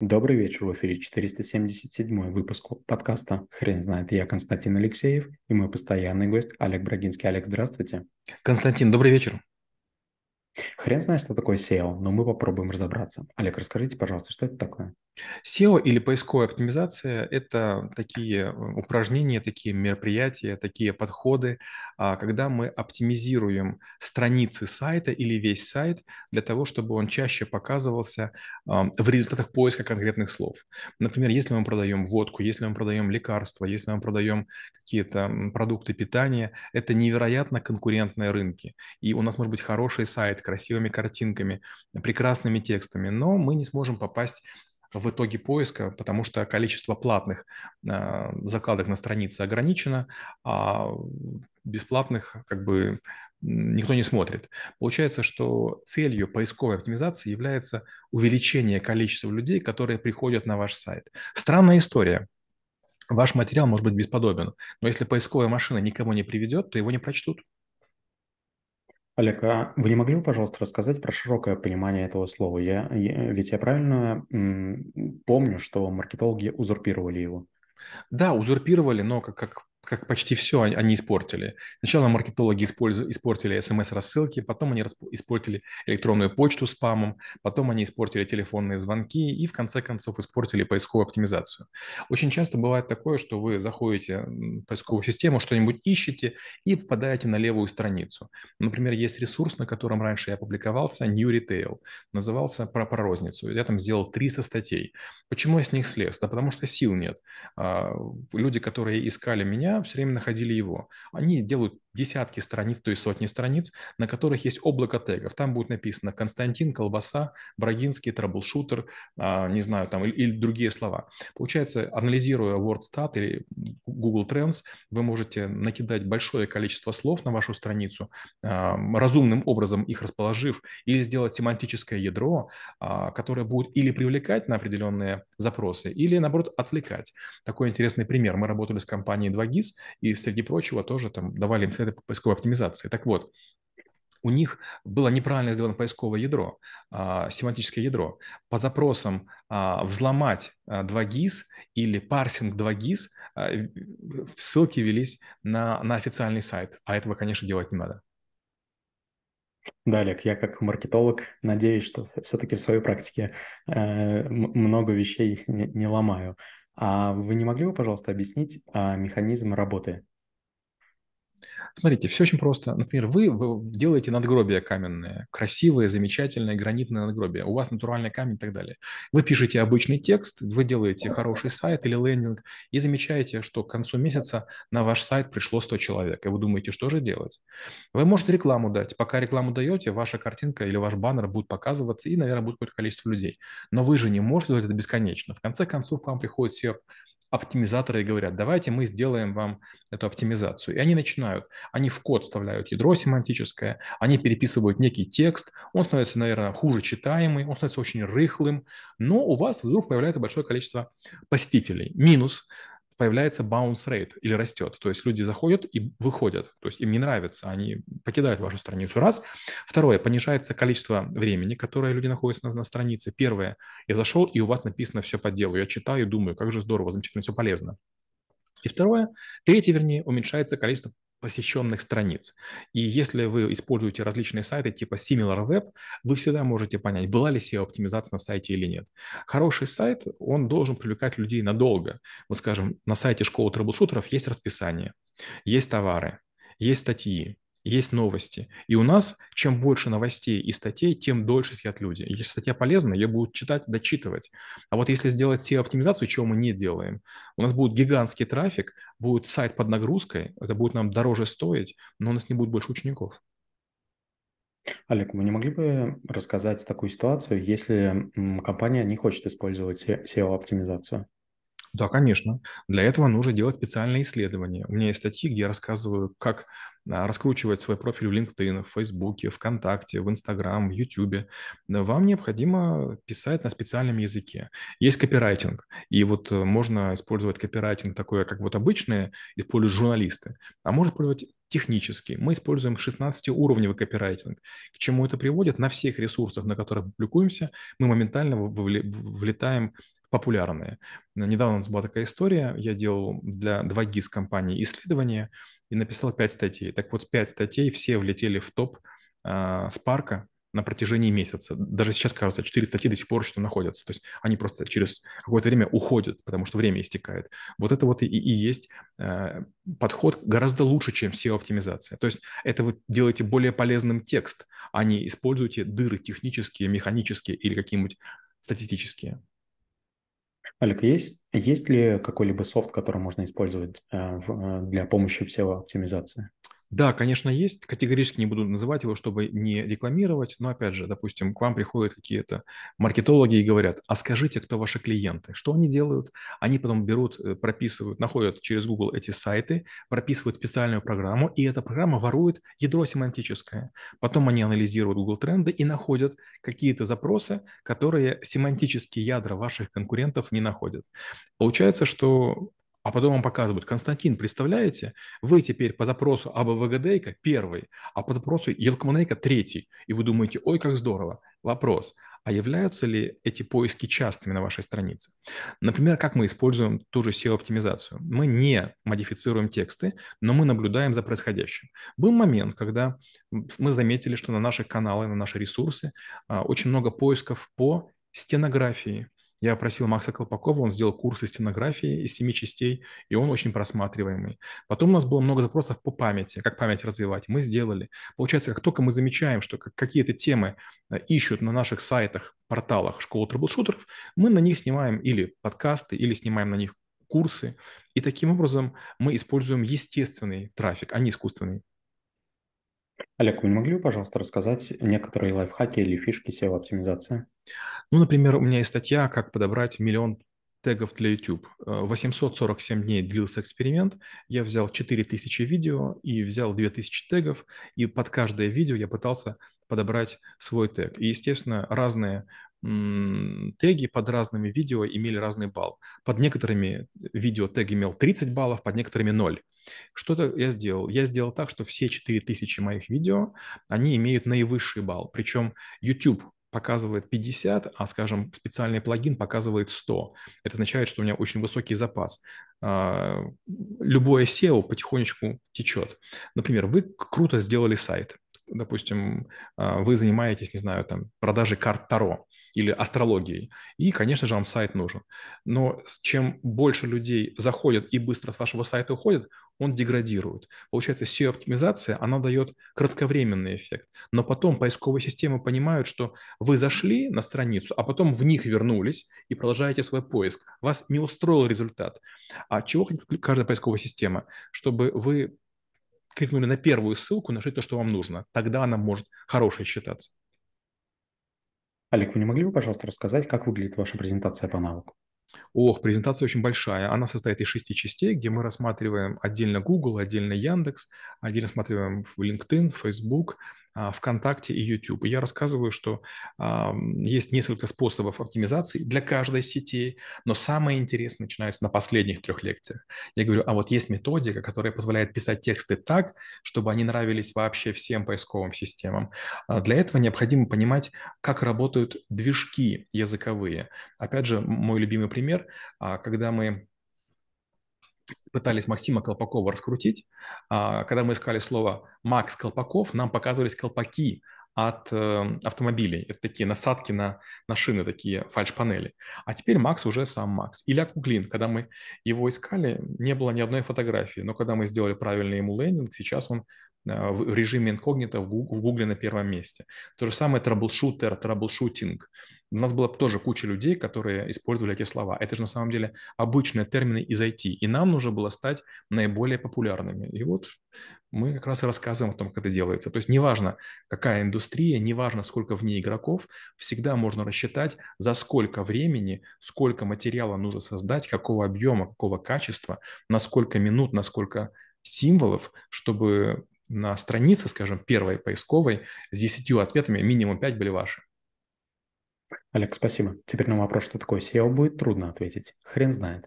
Добрый вечер, в эфире 477 выпуск подкаста «Хрен знает». Я Константин Алексеев и мой постоянный гость Олег Брагинский. Олег, здравствуйте. Константин, добрый вечер. Хрен знает, что такое SEO, но мы попробуем разобраться. Олег, расскажите, пожалуйста, что это такое? SEO или поисковая оптимизация – это такие э, упражнения, такие мероприятия, такие подходы, а, когда мы оптимизируем страницы сайта или весь сайт для того, чтобы он чаще показывался в результатах поиска конкретных слов. Например, если мы продаем водку, если мы продаем лекарства, если мы продаем какие-то продукты питания, это невероятно конкурентные рынки. И у нас может быть хороший сайт, красивыми картинками, прекрасными текстами, но мы не сможем попасть в итоге поиска, потому что количество платных э, закладок на странице ограничено, а бесплатных как бы никто не смотрит. Получается, что целью поисковой оптимизации является увеличение количества людей, которые приходят на ваш сайт. Странная история. Ваш материал может быть бесподобен, но если поисковая машина никого не приведет, то его не прочтут. Олег, а вы не могли бы, пожалуйста, рассказать про широкое понимание этого слова? Я, я, ведь я правильно м, помню, что маркетологи узурпировали его. Да, узурпировали, но как, как как почти все они испортили. Сначала маркетологи испортили смс-рассылки, потом они испортили электронную почту спамом, потом они испортили телефонные звонки и в конце концов испортили поисковую оптимизацию. Очень часто бывает такое, что вы заходите в поисковую систему, что-нибудь ищете и попадаете на левую страницу. Например, есть ресурс, на котором раньше я публиковался, New Retail, назывался про, про розницу. Я там сделал 300 статей. Почему я с них слез? Да потому что сил нет. А, люди, которые искали меня, все время находили его. Они делают десятки страниц, то есть сотни страниц, на которых есть облако тегов. Там будет написано Константин, колбаса, Брагинский, troubleshooter, а, не знаю, там, или, или другие слова. Получается, анализируя WordStat или Google Trends, вы можете накидать большое количество слов на вашу страницу, а, разумным образом их расположив, или сделать семантическое ядро, а, которое будет или привлекать на определенные запросы, или, наоборот, отвлекать. Такой интересный пример. Мы работали с компанией 2GIS, и, среди прочего, тоже там давали им советы по поисковой оптимизации. Так вот, у них было неправильно сделано поисковое ядро, а, семантическое ядро. По запросам а, взломать а, 2GIS или парсинг 2GIS а, ссылки велись на, на официальный сайт, а этого, конечно, делать не надо. Да, Олег, я как маркетолог надеюсь, что все-таки в своей практике э, много вещей не, не ломаю. А вы не могли бы, пожалуйста, объяснить а, механизм работы Смотрите, все очень просто. Например, вы, вы делаете надгробия каменные, красивые, замечательные, гранитные надгробия. У вас натуральный камень и так далее. Вы пишете обычный текст, вы делаете хороший сайт или лендинг и замечаете, что к концу месяца на ваш сайт пришло 100 человек. И вы думаете, что же делать? Вы можете рекламу дать. Пока рекламу даете, ваша картинка или ваш баннер будет показываться, и, наверное, будет какое-то количество людей. Но вы же не можете делать это бесконечно. В конце концов, к вам приходит все оптимизаторы и говорят, давайте мы сделаем вам эту оптимизацию. И они начинают, они в код вставляют ядро семантическое, они переписывают некий текст, он становится, наверное, хуже читаемый, он становится очень рыхлым, но у вас вдруг появляется большое количество посетителей. Минус, появляется bounce rate или растет. То есть люди заходят и выходят. То есть им не нравится, они покидают вашу страницу. Раз. Второе, понижается количество времени, которое люди находятся на, на странице. Первое, я зашел, и у вас написано все по делу. Я читаю и думаю, как же здорово, замечательно, все полезно. И второе, третье, вернее, уменьшается количество посещенных страниц. И если вы используете различные сайты типа SimilarWeb, вы всегда можете понять, была ли SEO-оптимизация на сайте или нет. Хороший сайт, он должен привлекать людей надолго. Вот скажем, на сайте школы трэблшутеров есть расписание, есть товары, есть статьи, есть новости. И у нас, чем больше новостей и статей, тем дольше сидят люди. Если статья полезна, ее будут читать, дочитывать. А вот если сделать SEO-оптимизацию, чего мы не делаем, у нас будет гигантский трафик, будет сайт под нагрузкой, это будет нам дороже стоить, но у нас не будет больше учеников. Олег, вы не могли бы рассказать такую ситуацию, если компания не хочет использовать SEO-оптимизацию? Да, конечно. Для этого нужно делать специальные исследования. У меня есть статьи, где я рассказываю, как а, раскручивать свой профиль в LinkedIn, в Facebook, ВКонтакте, в Instagram, в YouTube. Вам необходимо писать на специальном языке. Есть копирайтинг, и вот э, можно использовать копирайтинг такой, как вот обычные используют журналисты, а можно использовать технический. Мы используем 16-уровневый копирайтинг. К чему это приводит? На всех ресурсах, на которых публикуемся, мы моментально влетаем популярные. Недавно у нас была такая история. Я делал для 2GIS компании исследования и написал 5 статей. Так вот, 5 статей все влетели в топ э, Spark на протяжении месяца. Даже сейчас, кажется, 4 статьи до сих пор что находятся. То есть они просто через какое-то время уходят, потому что время истекает. Вот это вот и, и есть э, подход гораздо лучше, чем SEO-оптимизация. То есть это вы делаете более полезным текст, а не используете дыры технические, механические или какие-нибудь статистические. Олег, есть, есть ли какой-либо софт, который можно использовать э, э, для помощи в SEO-оптимизации? Да, конечно, есть. Категорически не буду называть его, чтобы не рекламировать. Но, опять же, допустим, к вам приходят какие-то маркетологи и говорят, а скажите, кто ваши клиенты? Что они делают? Они потом берут, э, прописывают, находят через Google эти сайты, прописывают специальную программу, и эта программа ворует ядро семантическое. Потом они анализируют Google тренды и находят какие-то запросы, которые семантические ядра ваших конкурентов не находят. Получается, что а потом вам показывают, Константин, представляете, вы теперь по запросу АБВГДейка первый, а по запросу Елкманейка третий. И вы думаете, ой, как здорово. Вопрос, а являются ли эти поиски частыми на вашей странице? Например, как мы используем ту же SEO-оптимизацию? Мы не модифицируем тексты, но мы наблюдаем за происходящим. Был момент, когда мы заметили, что на наши каналы, на наши ресурсы а, очень много поисков по стенографии, я просил Макса Колпакова, он сделал курсы стенографии из семи частей, и он очень просматриваемый. Потом у нас было много запросов по памяти, как память развивать. Мы сделали. Получается, как только мы замечаем, что какие-то темы э, ищут на наших сайтах, порталах школы трэблшутеров, мы на них снимаем или подкасты, или снимаем на них курсы. И таким образом мы используем естественный трафик, а не искусственный. Олег, вы не могли бы, пожалуйста, рассказать некоторые лайфхаки или фишки SEO-оптимизации? Ну, например, у меня есть статья «Как подобрать миллион тегов для YouTube. 847 э, дней длился эксперимент. Я взял 4000 видео и взял 2000 тегов, и под каждое видео я пытался подобрать свой тег. И, естественно, разные теги под разными видео имели разный балл. Под некоторыми видео тег имел 30 баллов, под некоторыми 0. Что-то я сделал. Я сделал так, что все 4000 моих видео, они имеют наивысший балл. Причем YouTube показывает 50, а, скажем, специальный плагин показывает 100. Это означает, что у меня очень высокий запас. А, любое SEO потихонечку течет. Например, вы круто сделали сайт. Допустим, а, вы занимаетесь, не знаю, там, продажей карт Таро или астрологией. И, конечно же, вам сайт нужен. Но чем больше людей заходят и быстро с вашего сайта уходят, он деградирует. Получается, SEO-оптимизация, она дает кратковременный эффект. Но потом поисковые системы понимают, что вы зашли на страницу, а потом в них вернулись и продолжаете свой поиск. Вас не устроил результат. А чего хочет каждая поисковая система? Чтобы вы кликнули на первую ссылку, нашли то, что вам нужно. Тогда она может хорошей считаться. Олег, вы не могли бы, пожалуйста, рассказать, как выглядит ваша презентация по навыку? Ох, презентация очень большая. Она состоит из шести частей, где мы рассматриваем отдельно Google, отдельно Яндекс, отдельно рассматриваем LinkedIn, Facebook, ВКонтакте и YouTube. Я рассказываю, что а, есть несколько способов оптимизации для каждой сети, но самое интересное начинается на последних трех лекциях. Я говорю, а вот есть методика, которая позволяет писать тексты так, чтобы они нравились вообще всем поисковым системам. А для этого необходимо понимать, как работают движки языковые. Опять же, мой любимый пример, когда мы пытались Максима Колпакова раскрутить. А, когда мы искали слово «Макс Колпаков», нам показывались колпаки от э, автомобилей. Это такие насадки на, на шины, такие фальш-панели. А теперь Макс уже сам Макс. Илья Куклин, когда мы его искали, не было ни одной фотографии. Но когда мы сделали правильный ему лендинг, сейчас он э, в режиме инкогнито в Гугле на первом месте. То же самое troubleshooter, troubleshooting. У нас была тоже куча людей, которые использовали эти слова. Это же на самом деле обычные термины из IT. И нам нужно было стать наиболее популярными. И вот мы как раз и рассказываем о том, как это делается. То есть неважно, какая индустрия, неважно, сколько в ней игроков, всегда можно рассчитать, за сколько времени, сколько материала нужно создать, какого объема, какого качества, на сколько минут, на сколько символов, чтобы на странице, скажем, первой поисковой с 10 ответами минимум 5 были ваши. Олег, спасибо. Теперь на вопрос, что такое SEO, будет трудно ответить. Хрен знает.